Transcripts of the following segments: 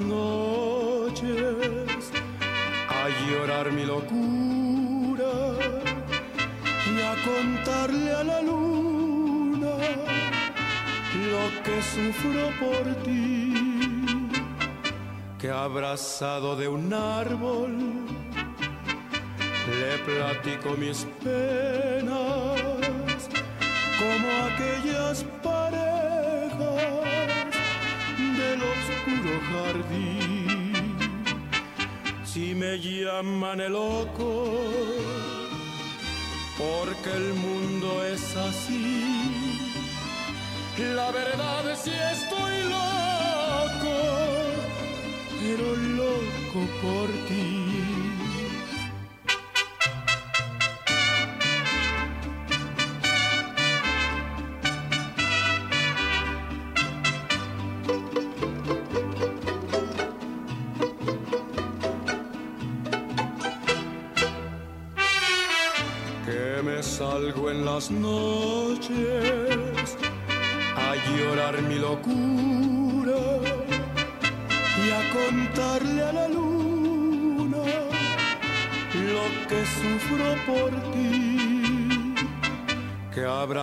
Noches a llorar mi locura y a contarle a la luna lo que sufro por ti, que abrazado de un árbol le platico mis penas la verdad es si estoy loco, pero loco por ti.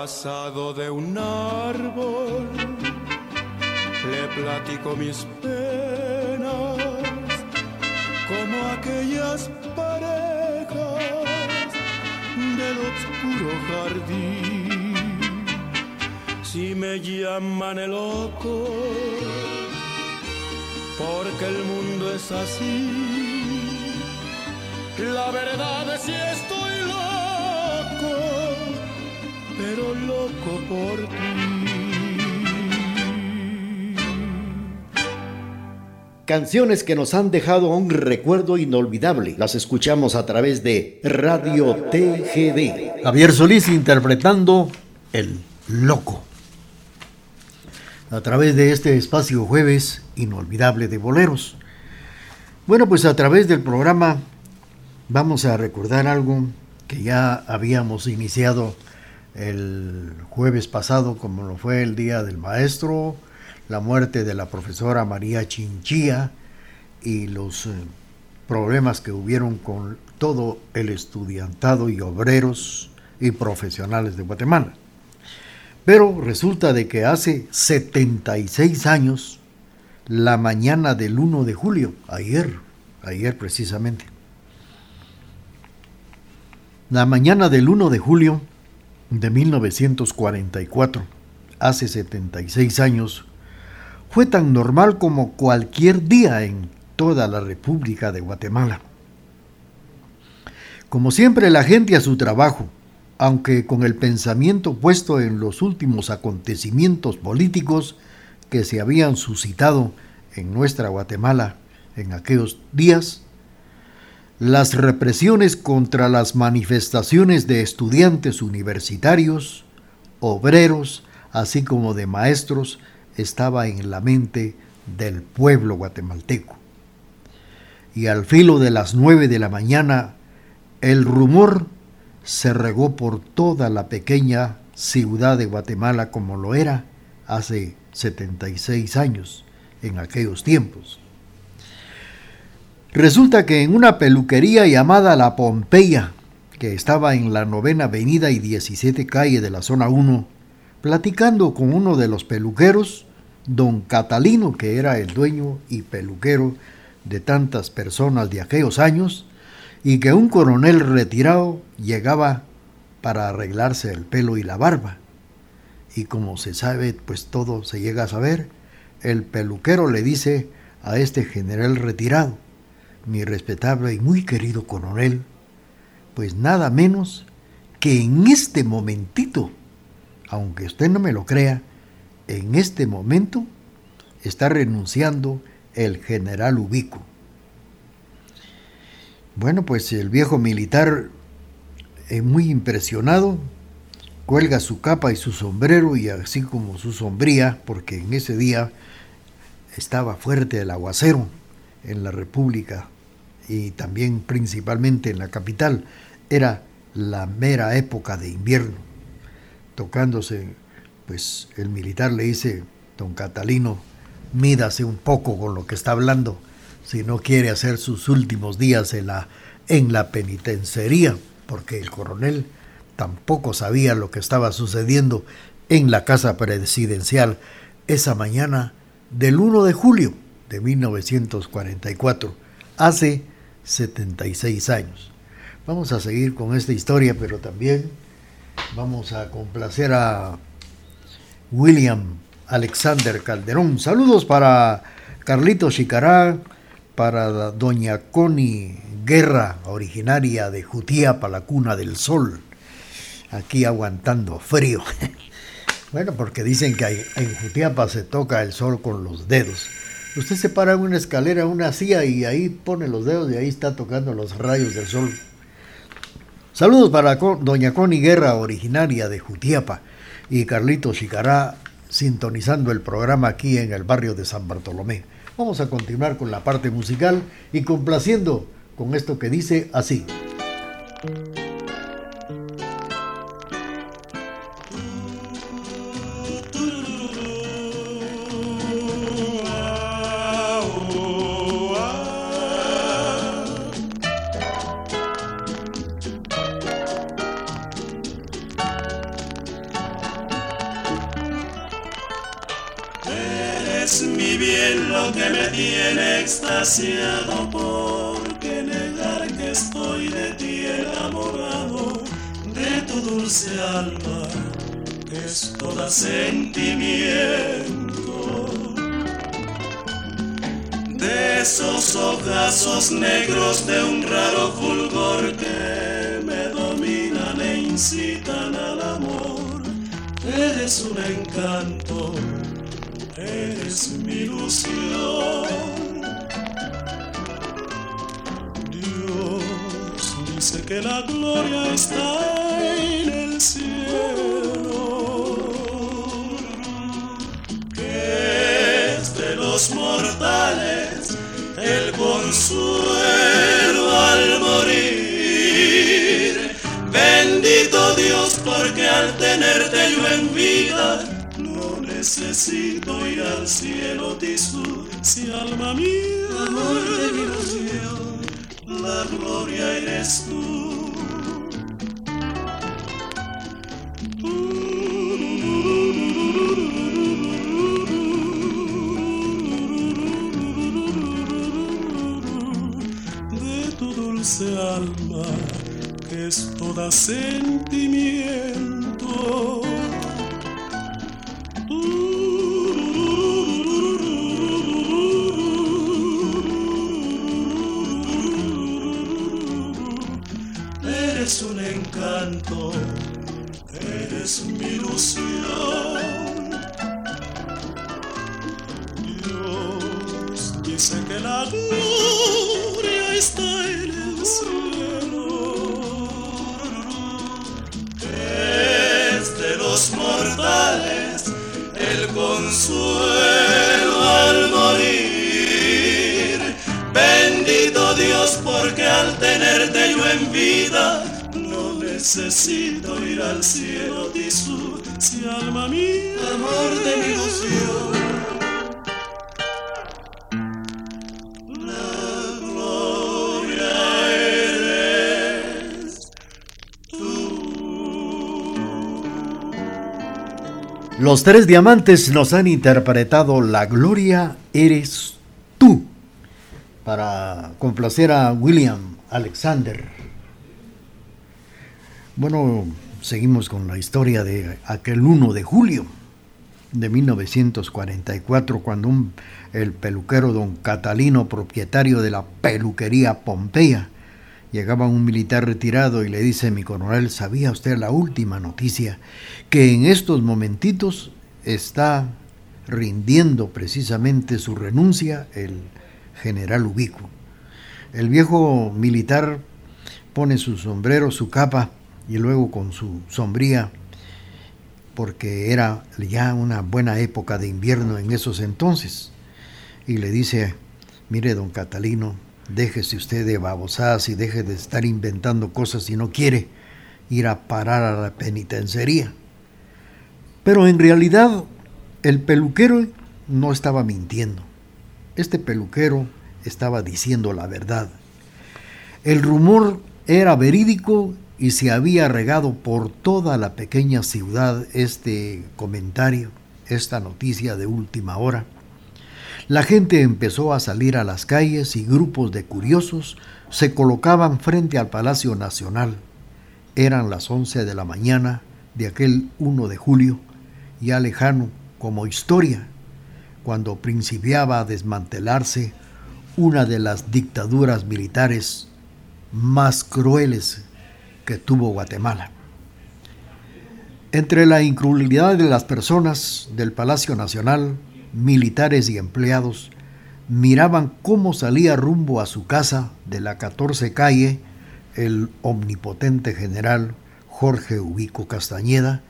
Abrazado de un árbol le platico mis penas como aquellas parejas del oscuro jardín si me llaman el loco, porque el mundo es así. La verdad es si estoy loco por ti. Canciones que nos han dejado un recuerdo inolvidable. Las escuchamos a través de Radio TGD. Javier Solís interpretando El Loco a través de este espacio jueves inolvidable de boleros. Bueno, pues a través del programa vamos a recordar algo que ya habíamos iniciado el jueves pasado, como lo fue el Día del Maestro, la muerte de la profesora María Chinchilla y los eh, problemas que hubieron con todo el estudiantado y obreros y profesionales de Guatemala. Pero resulta de que hace 76 años, la mañana del 1 de julio, ayer, ayer precisamente, la mañana del 1 de julio de 1944, hace 76 años, fue tan normal como cualquier día en toda la República de Guatemala. Como siempre, la gente a su trabajo, aunque con el pensamiento puesto en los últimos acontecimientos políticos que se habían suscitado en nuestra Guatemala en aquellos días, las represiones contra las manifestaciones de estudiantes universitarios, obreros, así como de maestros, estaba en la mente del pueblo guatemalteco. Y al filo de las nueve de la mañana, el rumor se regó por toda la pequeña ciudad de Guatemala como lo era hace 76 años, en aquellos tiempos. Resulta que en una peluquería llamada La Pompeya, que estaba en la novena avenida y 17 calle de la zona 1, platicando con uno de los peluqueros, don Catalino, que era el dueño y peluquero de tantas personas de aquellos años, y que un coronel retirado llegaba para arreglarse el pelo y la barba. Y como se sabe, pues todo se llega a saber, el peluquero le dice a este general retirado, mi respetable y muy querido coronel, pues nada menos que en este momentito, aunque usted no me lo crea, en este momento está renunciando el general Ubico. Bueno, pues el viejo militar, muy impresionado, cuelga su capa y su sombrero y así como su sombría, porque en ese día estaba fuerte el aguacero en la República y también principalmente en la capital. Era la mera época de invierno. Tocándose, pues el militar le dice, don Catalino, mídase un poco con lo que está hablando si no quiere hacer sus últimos días en la, en la penitenciaría, porque el coronel tampoco sabía lo que estaba sucediendo en la casa presidencial esa mañana del 1 de julio de 1944, hace 76 años. Vamos a seguir con esta historia, pero también vamos a complacer a William Alexander Calderón. Saludos para Carlito Chicará, para doña Connie Guerra, originaria de Jutiapa, la cuna del sol aquí aguantando frío. bueno, porque dicen que en Jutiapa se toca el sol con los dedos. Usted se para en una escalera, una silla y ahí pone los dedos y ahí está tocando los rayos del sol. Saludos para doña Connie Guerra, originaria de Jutiapa, y Carlito Chicará, sintonizando el programa aquí en el barrio de San Bartolomé. Vamos a continuar con la parte musical y complaciendo con esto que dice así. Porque negar que estoy de ti enamorado, de tu dulce alma, es toda sentimiento. De esos ojazos negros de un raro fulgor que me dominan e incitan al amor, eres un encanto, eres mi ilusión. Sé que la gloria está en el cielo, que es de los mortales el consuelo al morir. Bendito Dios, porque al tenerte yo en vida, no necesito ir al cielo, si alma mía, amor de mi la gloria eres tú. De tu dulce alma, que es toda sentimiento Porque al tenerte yo en vida, necesito ir al cielo, Tisú, si alma mía, amor de mi ilusión. La gloria eres tú. Los tres diamantes nos han interpretado La gloria eres tú para complacer a William Alexander bueno, seguimos con la historia de aquel 1 de julio. de 1944, cuando el peluquero don Catalino, propietario de la peluquería Pompeya, llegaba un militar retirado y le dice, mi coronel, ¿sabía usted la última noticia? Que en estos momentitos está rindiendo precisamente su renuncia el general Ubico. El viejo militar pone su sombrero, su capa y luego con su sombría, porque era ya una buena época de invierno en esos entonces, y le dice, mire don Catalino, déjese usted de babosadas y deje de estar inventando cosas si no quiere ir a parar a la penitenciaría. Pero en realidad el peluquero no estaba mintiendo. Este peluquero estaba diciendo la verdad. El rumor era verídico y se había regado por toda la pequeña ciudad este comentario, esta noticia de última hora. La gente empezó a salir a las calles y grupos de curiosos se colocaban frente al Palacio Nacional. Eran las 11 de la mañana de aquel 1 de julio, ya lejano como historia, cuando principiaba a desmantelarse una de las dictaduras militares más crueles que tuvo Guatemala. Entre la incredulidad de las personas del Palacio Nacional, militares y empleados miraban cómo salía rumbo a su casa de la 14 calle el omnipotente general Jorge Ubico Castañeda,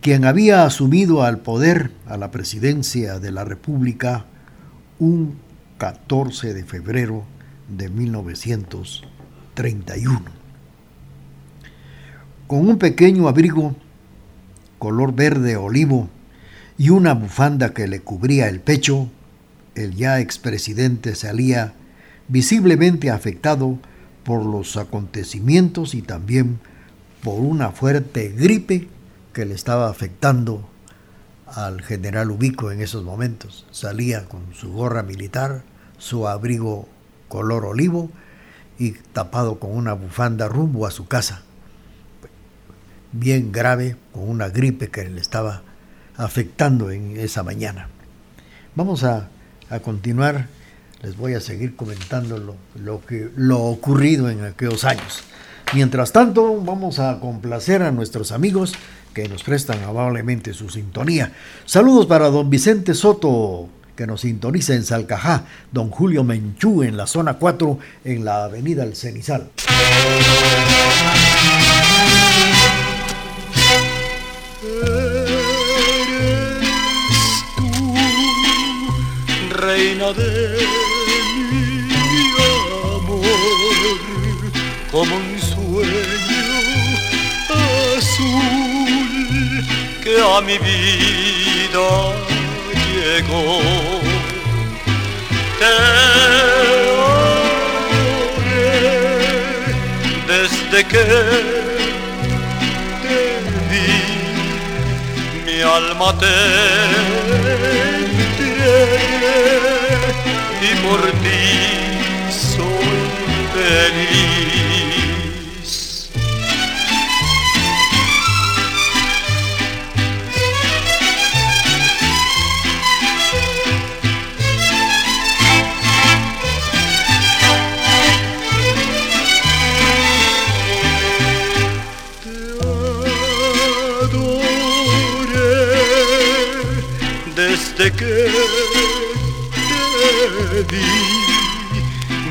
quien había asumido al poder a la presidencia de la República un 14 de febrero de 1931 con un pequeño abrigo color verde olivo y una bufanda que le cubría el pecho, el ya expresidente salía visiblemente afectado por los acontecimientos y también por una fuerte gripe que le estaba afectando al general Ubico en esos momentos. Salía con su gorra militar, su abrigo color olivo y tapado con una bufanda rumbo a su casa bien grave, con una gripe que le estaba afectando en esa mañana. Vamos a, continuar, les voy a seguir comentando lo, lo, que, lo ocurrido en aquellos años. Mientras tanto, vamos a complacer a nuestros amigos que nos prestan amablemente su sintonía. Saludos para don Vicente Soto, que nos sintoniza en Salcajá, don Julio Menchú en la zona 4, en la avenida El Cenizal. reina de mi amor, como un que a mi vida llegó. Te desde que te vi, mi alma te y por ti soy feliz.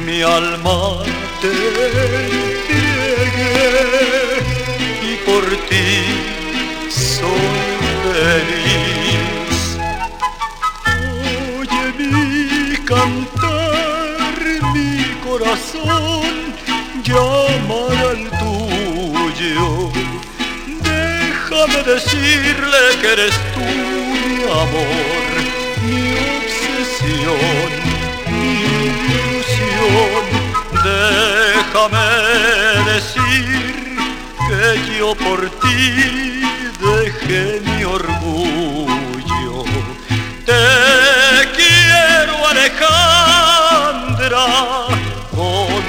Mi alma te entregué y por ti soy feliz. Oye mi cantar, mi corazón llamar al tuyo. Déjame decirle que eres tú mi amor, obsesión déjame decir que yo por ti dejé mi orgullo. Te quiero Alejandra con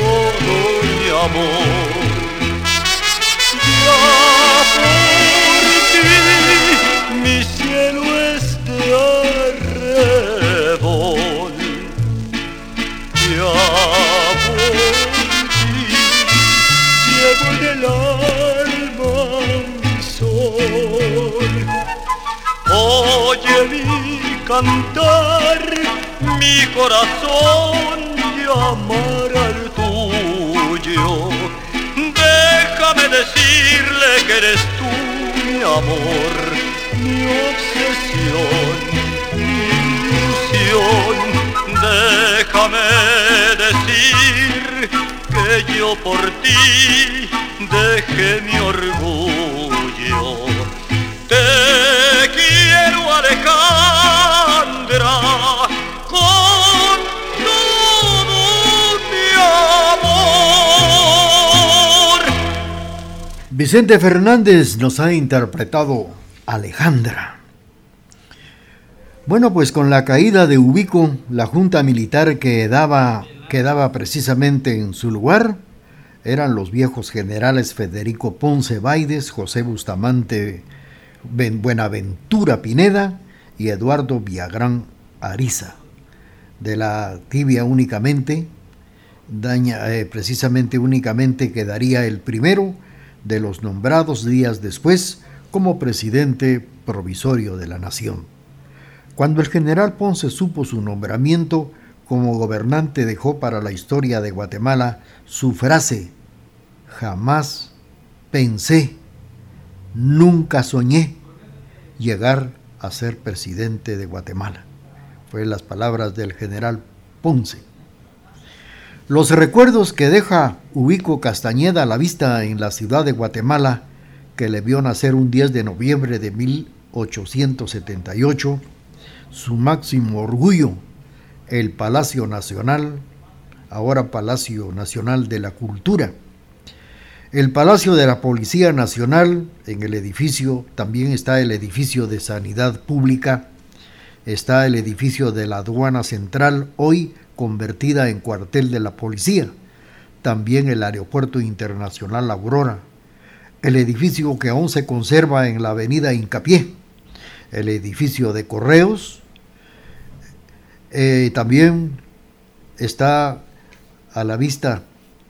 todo mi amor. Cantar mi corazón llamar al tuyo. Déjame decirle que eres tú mi amor, mi obsesión, mi ilusión. Déjame decir que yo por ti dejé mi orgullo. Te quiero Alejandra Vicente Fernández nos ha interpretado Alejandra. Bueno, pues con la caída de Ubico, la junta militar que daba, quedaba precisamente en su lugar eran los viejos generales Federico Ponce Baides, José Bustamante Buenaventura Pineda y Eduardo Villagrán Ariza. De la tibia únicamente, daña, eh, precisamente únicamente quedaría el primero de los nombrados días después como presidente provisorio de la nación. Cuando el general Ponce supo su nombramiento como gobernante dejó para la historia de Guatemala su frase, jamás pensé Nunca soñé llegar a ser presidente de Guatemala. Fue las palabras del general Ponce. Los recuerdos que deja Ubico Castañeda a la vista en la ciudad de Guatemala, que le vio nacer un 10 de noviembre de 1878, su máximo orgullo, el Palacio Nacional, ahora Palacio Nacional de la Cultura, el Palacio de la Policía Nacional, en el edificio, también está el edificio de Sanidad Pública, está el edificio de la Aduana Central, hoy convertida en cuartel de la policía, también el Aeropuerto Internacional Aurora, el edificio que aún se conserva en la avenida Incapié, el edificio de Correos, eh, también está a la vista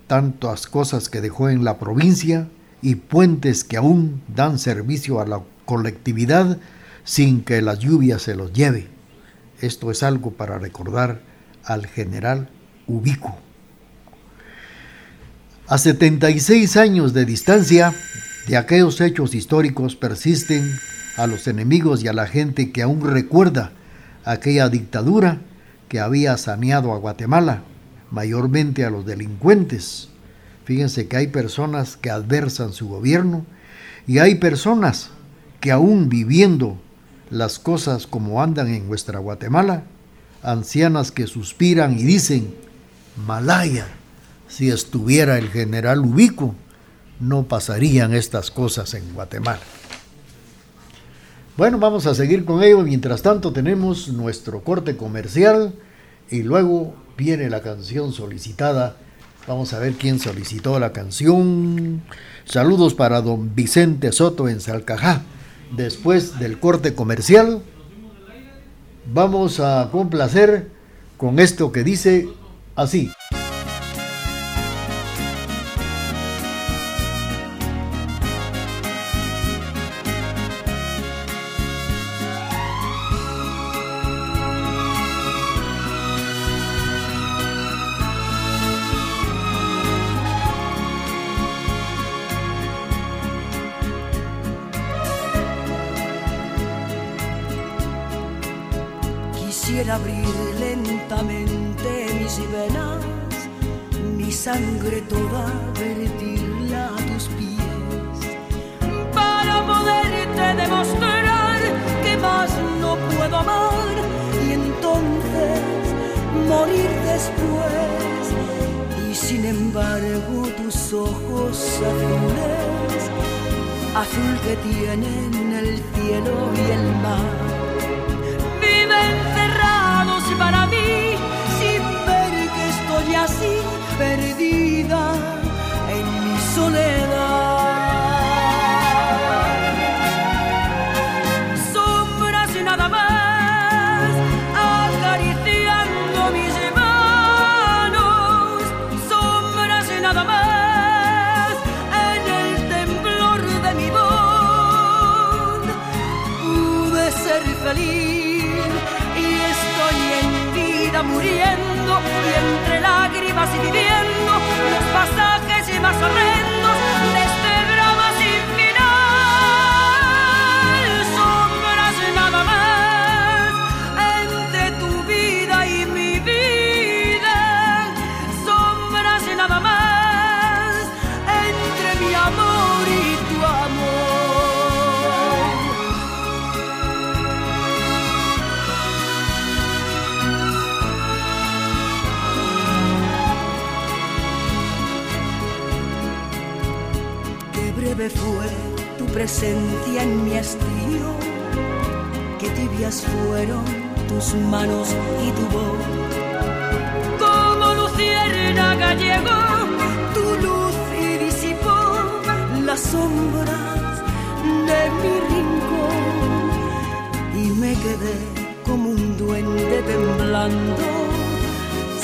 tantas cosas que dejó en la provincia y puentes que aún dan servicio a la colectividad sin que las lluvias se los lleve. Esto es algo para recordar al general Ubico. A 76 años de distancia de aquellos hechos históricos persisten a los enemigos y a la gente que aún recuerda aquella dictadura que había saneado a Guatemala mayormente a los delincuentes. Fíjense que hay personas que adversan su gobierno y hay personas que aún viviendo las cosas como andan en nuestra Guatemala, ancianas que suspiran y dicen, Malaya, si estuviera el general Ubico, no pasarían estas cosas en Guatemala. Bueno, vamos a seguir con ello. Mientras tanto tenemos nuestro corte comercial y luego viene la canción solicitada. Vamos a ver quién solicitó la canción. Saludos para don Vicente Soto en Salcajá. Después del corte comercial, vamos a complacer con esto que dice así. que tienen el cielo y el mar. Manos y tu voz. Como lucierna gallego, tu luz y disipó las sombras de mi rincón y me quedé como un duende temblando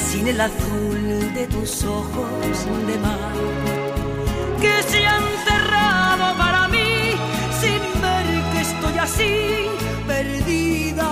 sin el azul de tus ojos de mar que se han así, perdida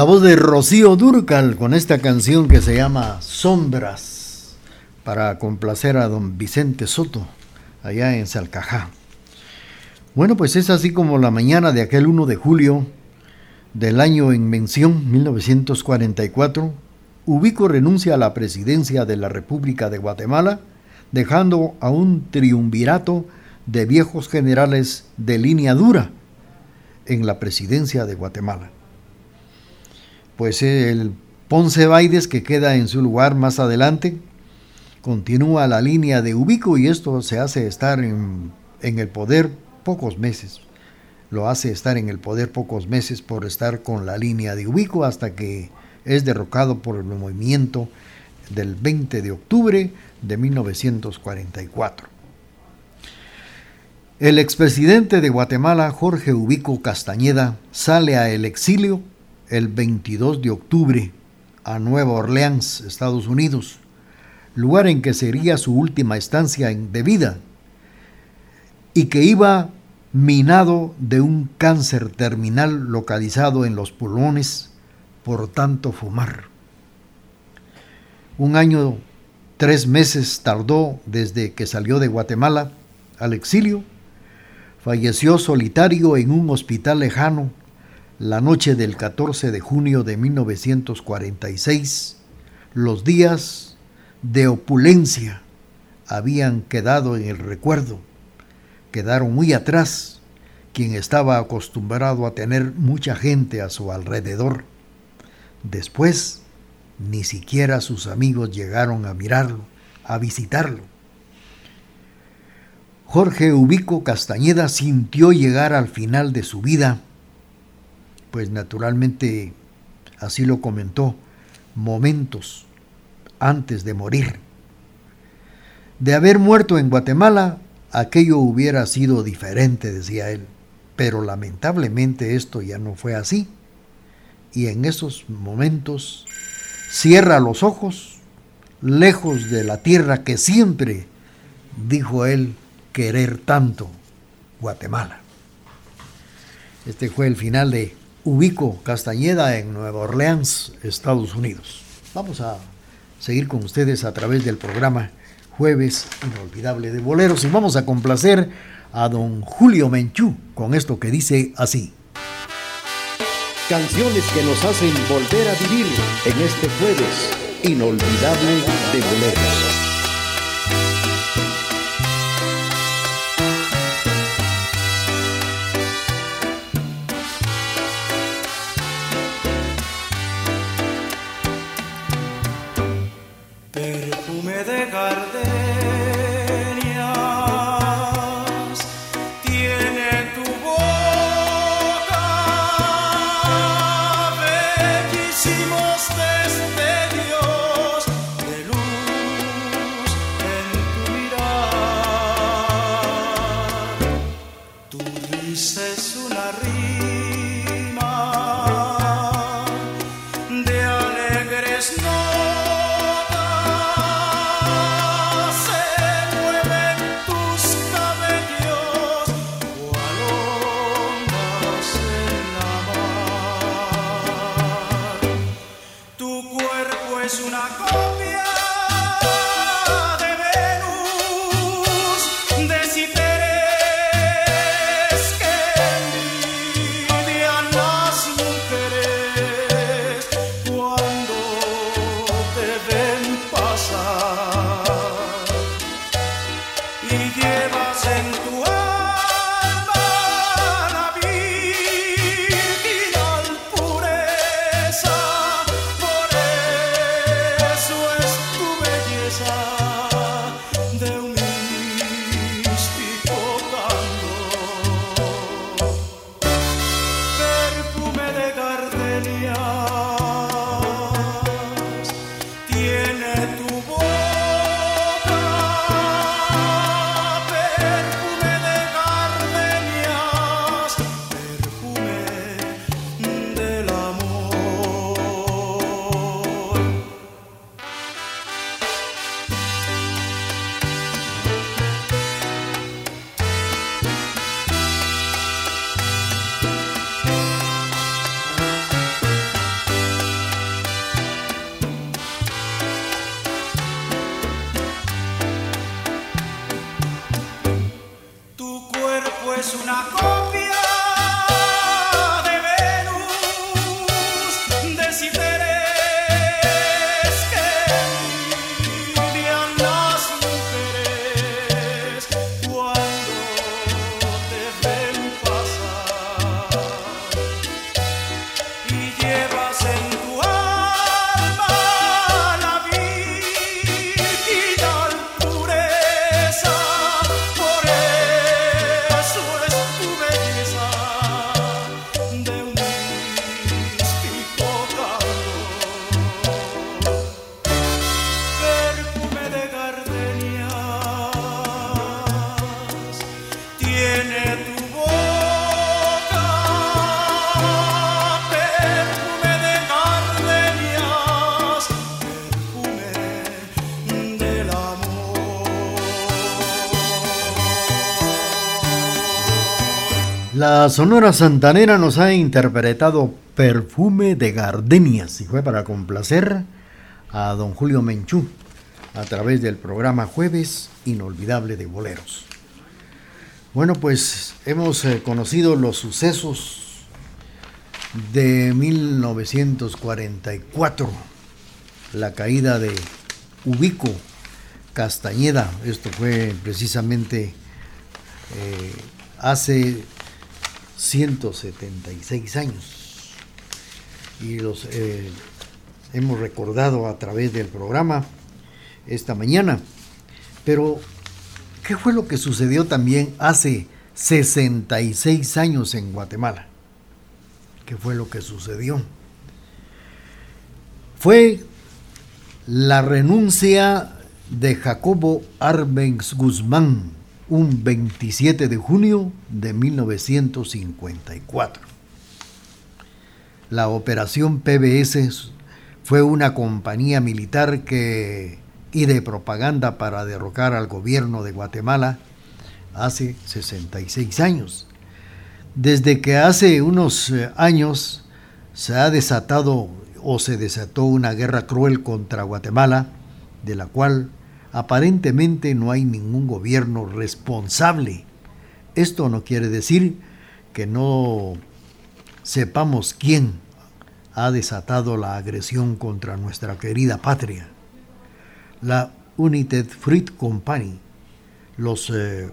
voz de Rocío Durcal con esta canción que se llama Sombras para complacer a don Vicente Soto allá en Salcajá. Bueno, pues es así como la mañana de aquel 1 de julio del año en mención 1944, Ubico renuncia a la presidencia de la República de Guatemala, dejando a un triunvirato de viejos generales de línea dura en la presidencia de Guatemala pues el Ponce Baides que queda en su lugar más adelante continúa la línea de Ubico y esto se hace estar en, el poder pocos meses. Lo hace estar en el poder pocos meses por estar con la línea de Ubico hasta que es derrocado por el movimiento del 20 de octubre de 1944. El expresidente de Guatemala, Jorge Ubico Castañeda, sale a el exilio el 22 de octubre a Nueva Orleans, Estados Unidos, lugar en que sería su última estancia de vida y que iba minado de un cáncer terminal localizado en los pulmones por tanto fumar. Un año, tres meses tardó desde que salió de Guatemala al exilio. Falleció solitario en un hospital lejano la noche del 14 de junio de 1946, los días de opulencia habían quedado en el recuerdo, quedaron muy atrás quien estaba acostumbrado a tener mucha gente a su alrededor. Después, ni siquiera sus amigos llegaron a mirarlo, a visitarlo. Jorge Ubico Castañeda sintió llegar al final de su vida pues naturalmente así lo comentó, momentos antes de morir. De haber muerto en Guatemala, aquello hubiera sido diferente, decía él, pero lamentablemente esto ya no fue así. Y en esos momentos cierra los ojos, lejos de la tierra que siempre, dijo él, querer tanto, Guatemala. Este fue el final de Ubico Castañeda en Nueva Orleans, Estados Unidos. Vamos a seguir con ustedes a través del programa Jueves Inolvidable de Boleros y vamos a complacer a don Julio Menchú con esto que dice así. Canciones que nos hacen volver a vivir en este jueves inolvidable de boleros. La Sonora Santanera nos ha interpretado Perfume de Gardenias y fue para complacer a don Julio Menchú a través del programa Jueves Inolvidable de Boleros. Bueno, pues hemos eh, conocido los sucesos de 1944, la caída de Ubico Castañeda, esto fue precisamente eh, hace 176 años. Y los eh, hemos recordado a través del programa esta mañana. Pero, ¿qué fue lo que sucedió también hace 66 años en Guatemala? ¿Qué fue lo que sucedió? Fue la renuncia de Jacobo Arbenz Guzmán, un 27 de junio de 1954. La operación PBS fue una compañía militar que y de propaganda para derrocar al gobierno de Guatemala hace 66 años. Desde que hace unos eh, años se ha desatado o se desató una guerra cruel contra Guatemala, de la cual aparentemente no hay ningún gobierno responsable. Esto no quiere decir que no sepamos quién ha desatado la agresión contra nuestra querida patria. La United Fruit Company, los eh,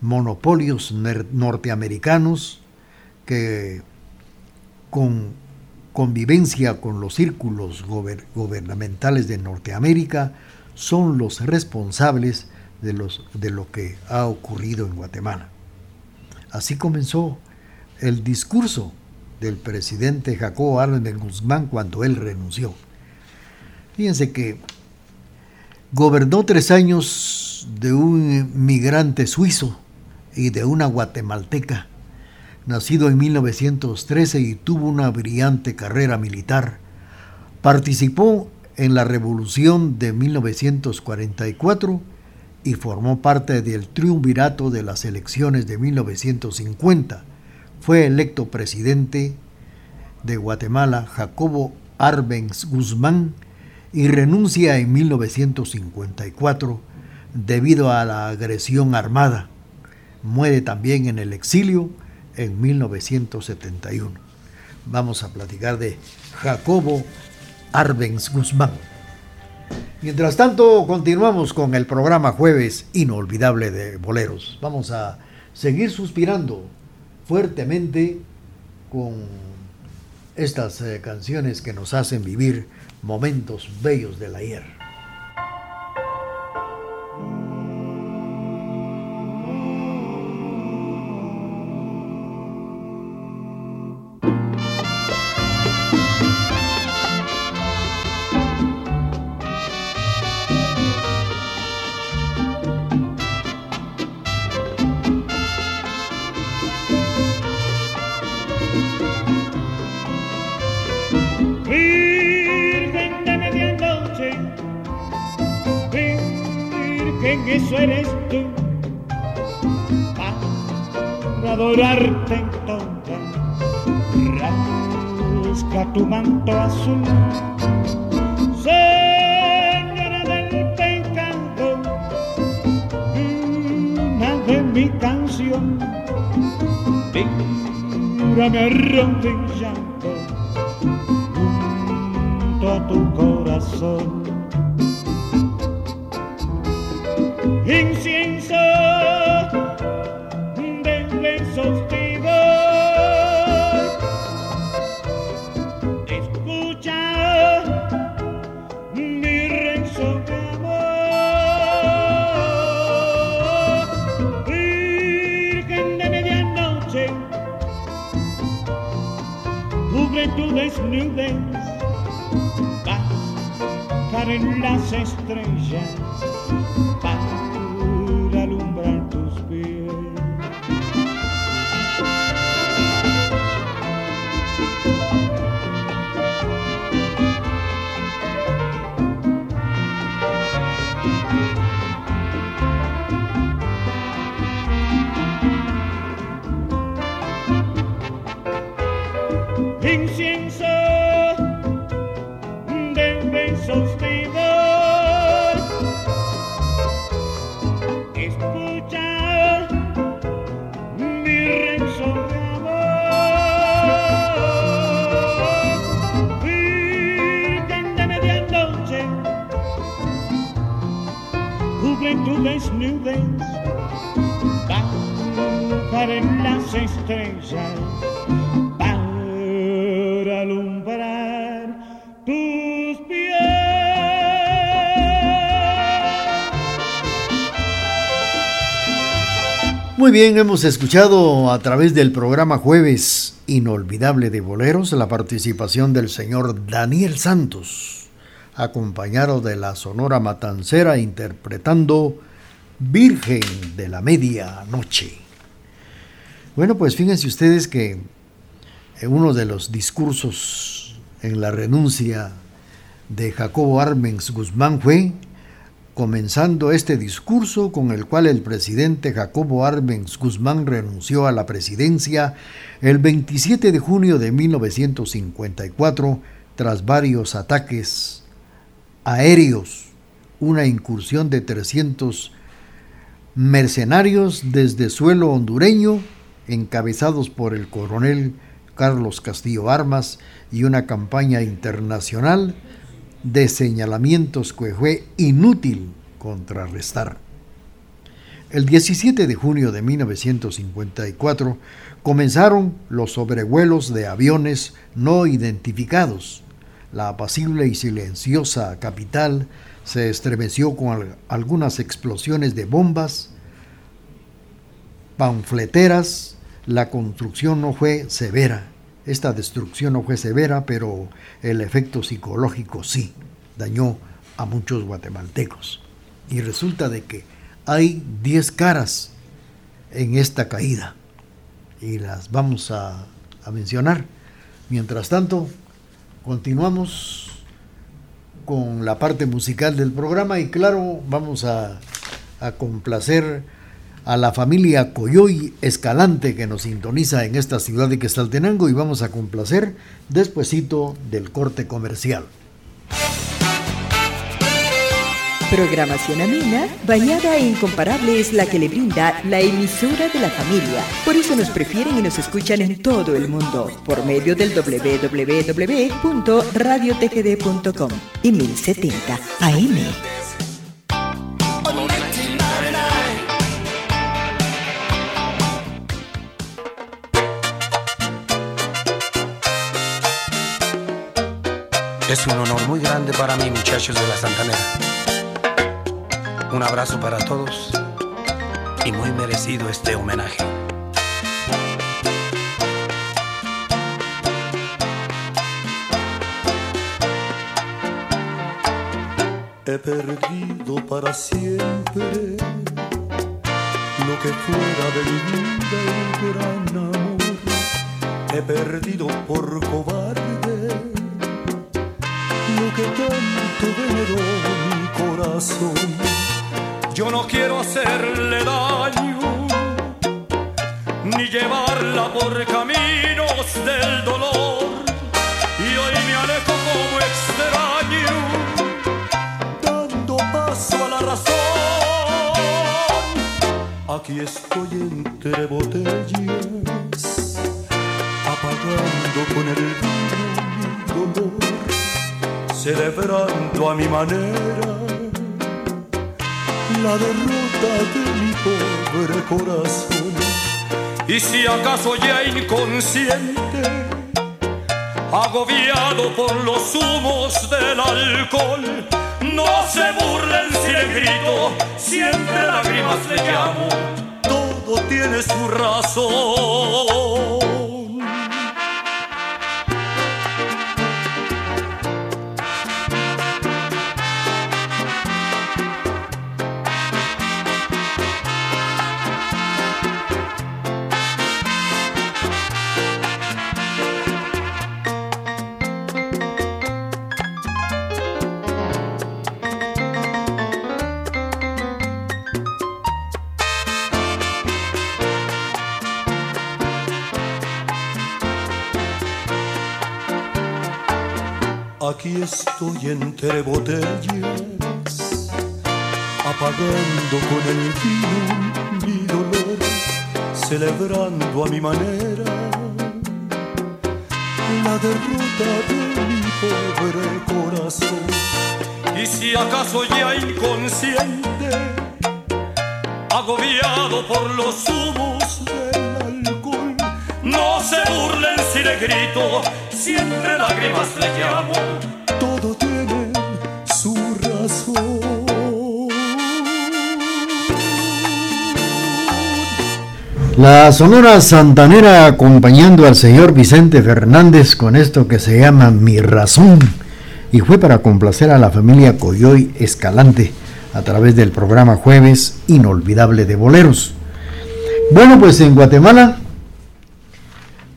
monopolios norteamericanos que con convivencia con los círculos gubernamentales de Norteamérica son los responsables de, los, de lo que ha ocurrido en Guatemala. Así comenzó el discurso del presidente Jacobo Arbenz Guzmán cuando él renunció. Fíjense que gobernó tres años de un migrante suizo y de una guatemalteca, nacido en 1913 y tuvo una brillante carrera militar. Participó en la Revolución de 1944 y formó parte del triunvirato de las elecciones de 1950. Fue electo presidente de Guatemala Jacobo Arbenz Guzmán y renuncia en 1954 debido a la agresión armada. Muere también en el exilio en 1971. Vamos a platicar de Jacobo Arbenz Guzmán. Mientras tanto, continuamos con el programa Jueves Inolvidable de Boleros. Vamos a seguir suspirando fuertemente con estas eh, canciones que nos hacen vivir momentos bellos del ayer. Bajar en las estrellas hemos escuchado a través del programa Jueves Inolvidable de Boleros la participación del señor Daniel Santos, acompañado de la Sonora Matancera interpretando Virgen de la Medianoche. Bueno, pues fíjense ustedes que en uno de los discursos en la renuncia de Jacobo Armens Guzmán fue comenzando este discurso con el cual el presidente Jacobo Arbenz Guzmán renunció a la presidencia el 27 de junio de 1954 tras varios ataques aéreos, una incursión de 300 mercenarios desde suelo hondureño encabezados por el coronel Carlos Castillo Armas y una campaña internacional de señalamientos que fue inútil contrarrestar. El 17 de junio de 1954 comenzaron los sobrevuelos de aviones no identificados. La apacible y silenciosa capital se estremeció con algunas explosiones de bombas panfleteras. La construcción no fue severa, esta destrucción no fue severa, pero el efecto psicológico sí dañó a muchos guatemaltecos. Y resulta de que hay 10 caras en esta caída y las vamos a, mencionar. Mientras tanto, continuamos con la parte musical del programa y claro, vamos a, a complacer a la familia Coyoy Escalante que nos sintoniza en esta ciudad de Questaltenango y vamos a complacer despuesito del corte comercial. Programación amena, bañada e incomparable es la que le brinda la emisora de la familia. Por eso nos prefieren y nos escuchan en todo el mundo por medio del www.radiotgd.com y 1070 AM. Es un honor muy grande para mí, muchachos de la Santanera. Un abrazo para todos y muy merecido este homenaje. He perdido para siempre lo que fuera de mi vida el gran amor. He perdido por cobarde que tanto veneró mi corazón yo no quiero hacerle daño, ni llevarla por caminos del dolor. Y hoy me alejo como extraño, dando paso a la razón. Aquí estoy entre botellas, apagando con el vino mi dolor, celebrando a mi manera la derrota de mi pobre corazón. Y si acaso ya inconsciente, agobiado por los humos del alcohol, no se burlen si le grito, siempre lágrimas le llamo, todo tiene su razón. Estoy entre botellas, apagando con el vino mi dolor, celebrando a mi manera la derrota de mi pobre corazón. Y si acaso ya inconsciente, agobiado por los humos del alcohol, no se burlen si le grito siempre lágrimas le llamo, todo tiene su razón. La Sonora Santanera acompañando al señor Vicente Fernández con esto que se llama Mi Razón y fue para complacer a la familia Coyoy Escalante a través del programa Jueves Inolvidable de Boleros. Bueno, pues en Guatemala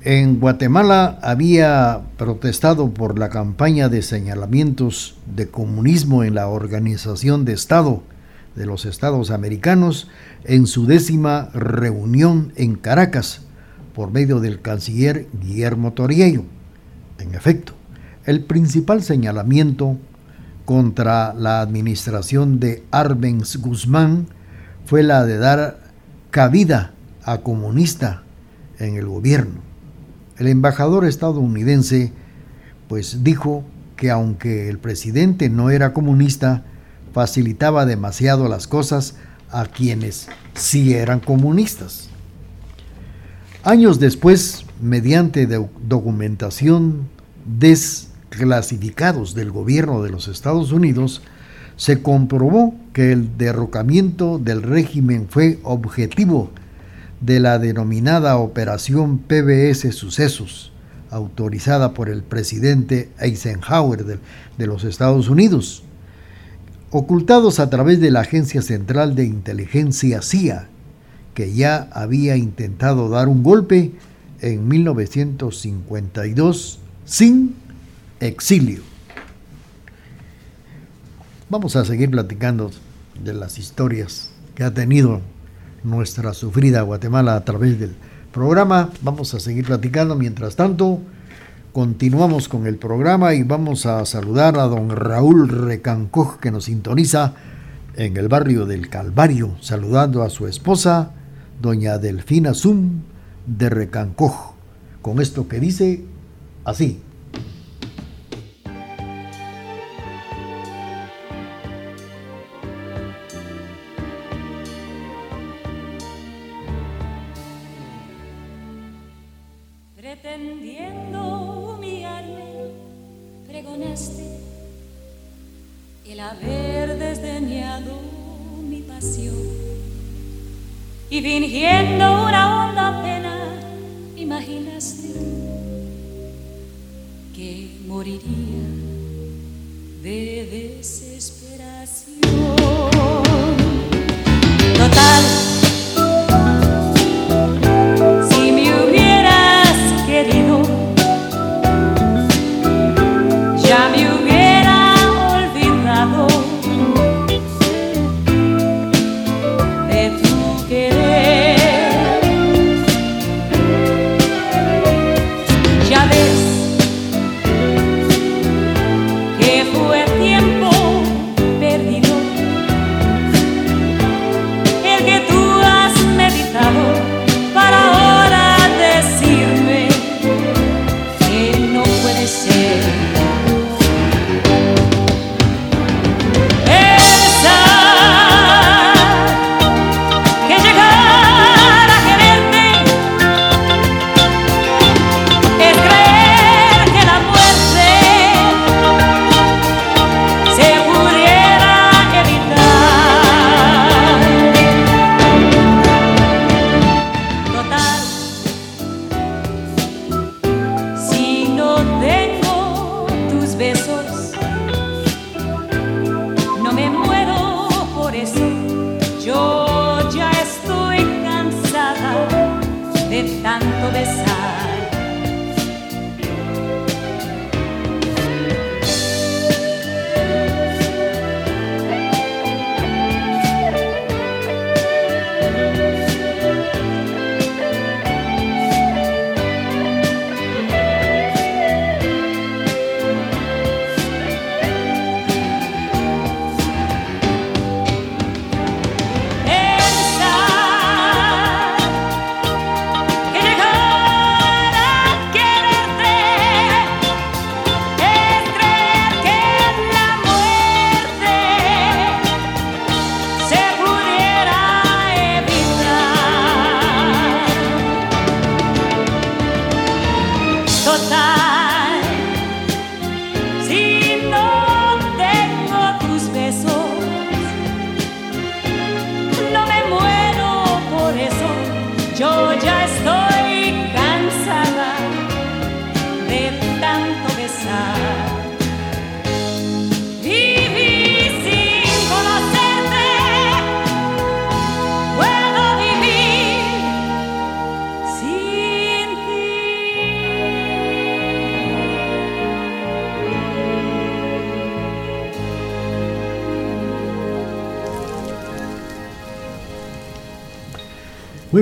en Guatemala había protestado por la campaña de señalamientos de comunismo en la Organización de Estado de los Estados Americanos en su décima reunión en Caracas por medio del canciller Guillermo Toriello. En efecto, el principal señalamiento contra la administración de Arbenz Guzmán fue la de dar cabida a comunista en el gobierno. El embajador estadounidense pues dijo que aunque el presidente no era comunista, facilitaba demasiado las cosas a quienes sí eran comunistas. Años después, mediante documentación desclasificados del gobierno de los Estados Unidos, se comprobó que el derrocamiento del régimen fue objetivo de la denominada Operación PBS Sucesos, autorizada por el presidente Eisenhower de, de, los Estados Unidos, ocultados a través de la Agencia Central de Inteligencia CIA, que ya había intentado dar un golpe en 1952 sin exilio. Vamos a seguir platicando de las historias que ha tenido nuestra sufrida Guatemala a través del programa. Vamos a seguir platicando. Mientras tanto, continuamos con el programa y vamos a saludar a don Raúl Recancoj que nos sintoniza en el barrio del Calvario, saludando a su esposa, doña Delfina Zum de Recancoj, con esto que dice así.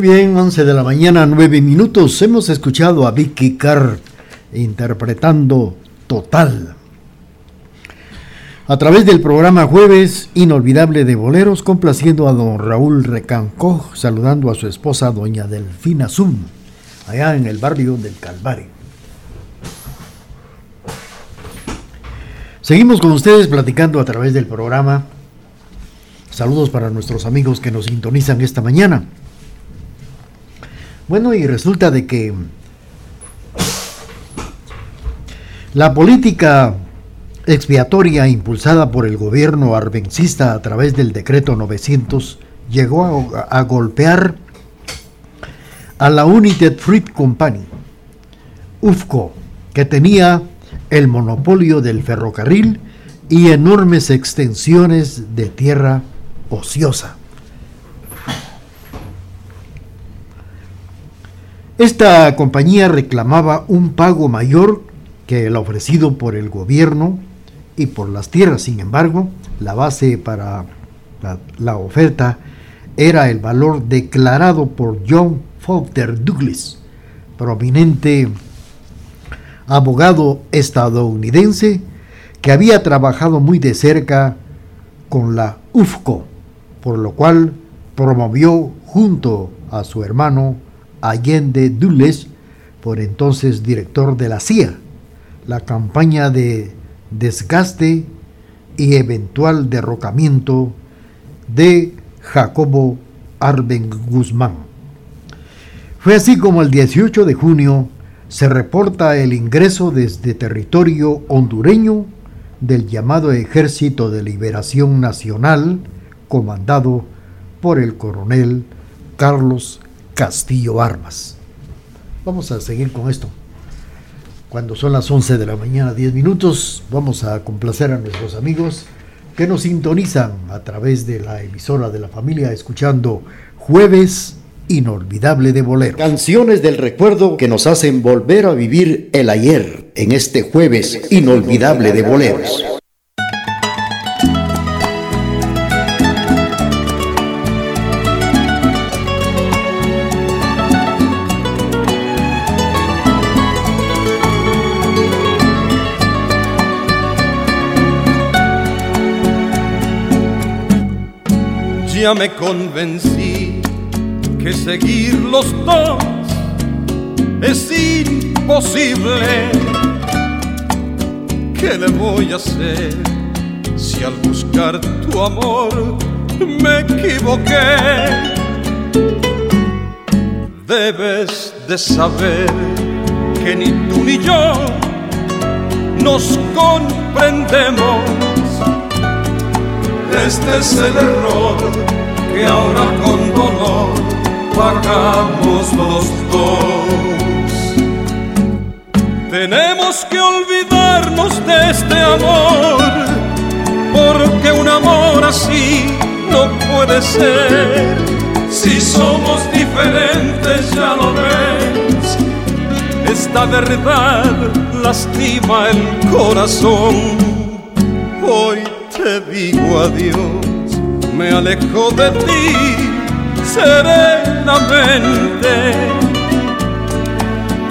Bien, 11 de la mañana, 9 minutos. Hemos escuchado a Vicky Carr interpretando Total. A través del programa Jueves Inolvidable de Boleros, complaciendo a don Raúl Recancó, saludando a su esposa doña Delfina Zum, allá en el barrio del Calvario. Seguimos con ustedes platicando a través del programa. Saludos para nuestros amigos que nos sintonizan esta mañana. Bueno, y resulta de que la política expiatoria impulsada por el gobierno arbencista a través del decreto 900 llegó a, a golpear a la United Fruit Company, UFCO, que tenía el monopolio del ferrocarril y enormes extensiones de tierra ociosa. Esta compañía reclamaba un pago mayor que el ofrecido por el gobierno y por las tierras. Sin embargo, la base para la, oferta era el valor declarado por John Foster Douglas, prominente abogado estadounidense que había trabajado muy de cerca con la UFCO, por lo cual promovió junto a su hermano Allende Dulles, por entonces director de la CIA, la campaña de desgaste y eventual derrocamiento de Jacobo Arben Guzmán. Fue así como el 18 de junio se reporta el ingreso desde territorio hondureño del llamado Ejército de Liberación Nacional, comandado por el coronel Carlos Castillo Armas. Vamos a seguir con esto. Cuando son las 11 de la mañana, 10 minutos, vamos a complacer a nuestros amigos que nos sintonizan a través de la emisora de la familia, escuchando Jueves Inolvidable de Bolero. Canciones del recuerdo que nos hacen volver a vivir el ayer en este Jueves Inolvidable de Boleros. Ya me convencí que seguir los dos es imposible. ¿Qué le voy a hacer si al buscar tu amor me equivoqué? Debes de saber que ni tú ni yo nos comprendemos. Este es el error que ahora con dolor pagamos los dos. Tenemos que olvidarnos de este amor, porque un amor así no puede ser. Si somos diferentes, ya lo ves. Esta verdad lastima el corazón. Hoy te digo adiós, me alejo de ti serenamente.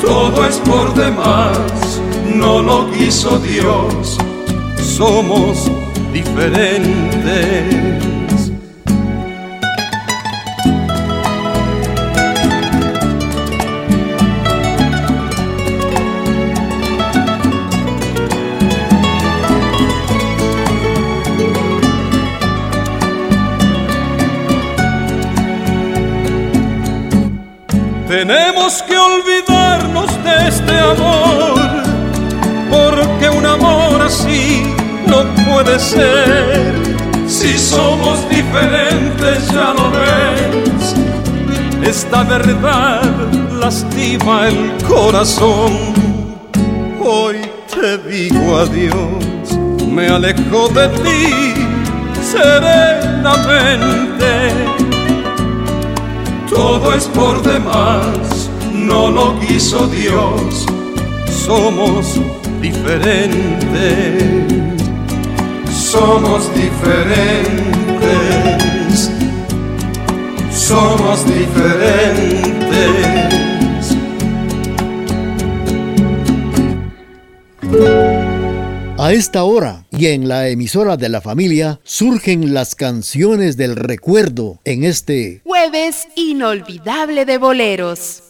Todo es por demás, no lo quiso Dios, somos diferentes. Tenemos que olvidarnos de este amor, porque un amor así no puede ser. Si somos diferentes, ya lo ves. Esta verdad lastima el corazón. Hoy te digo adiós, me alejo de ti serenamente todo es por demás, no lo quiso Dios, somos diferentes, somos diferentes, somos diferentes. A esta hora y en la emisora de la familia surgen las canciones del recuerdo en este jueves inolvidable de boleros.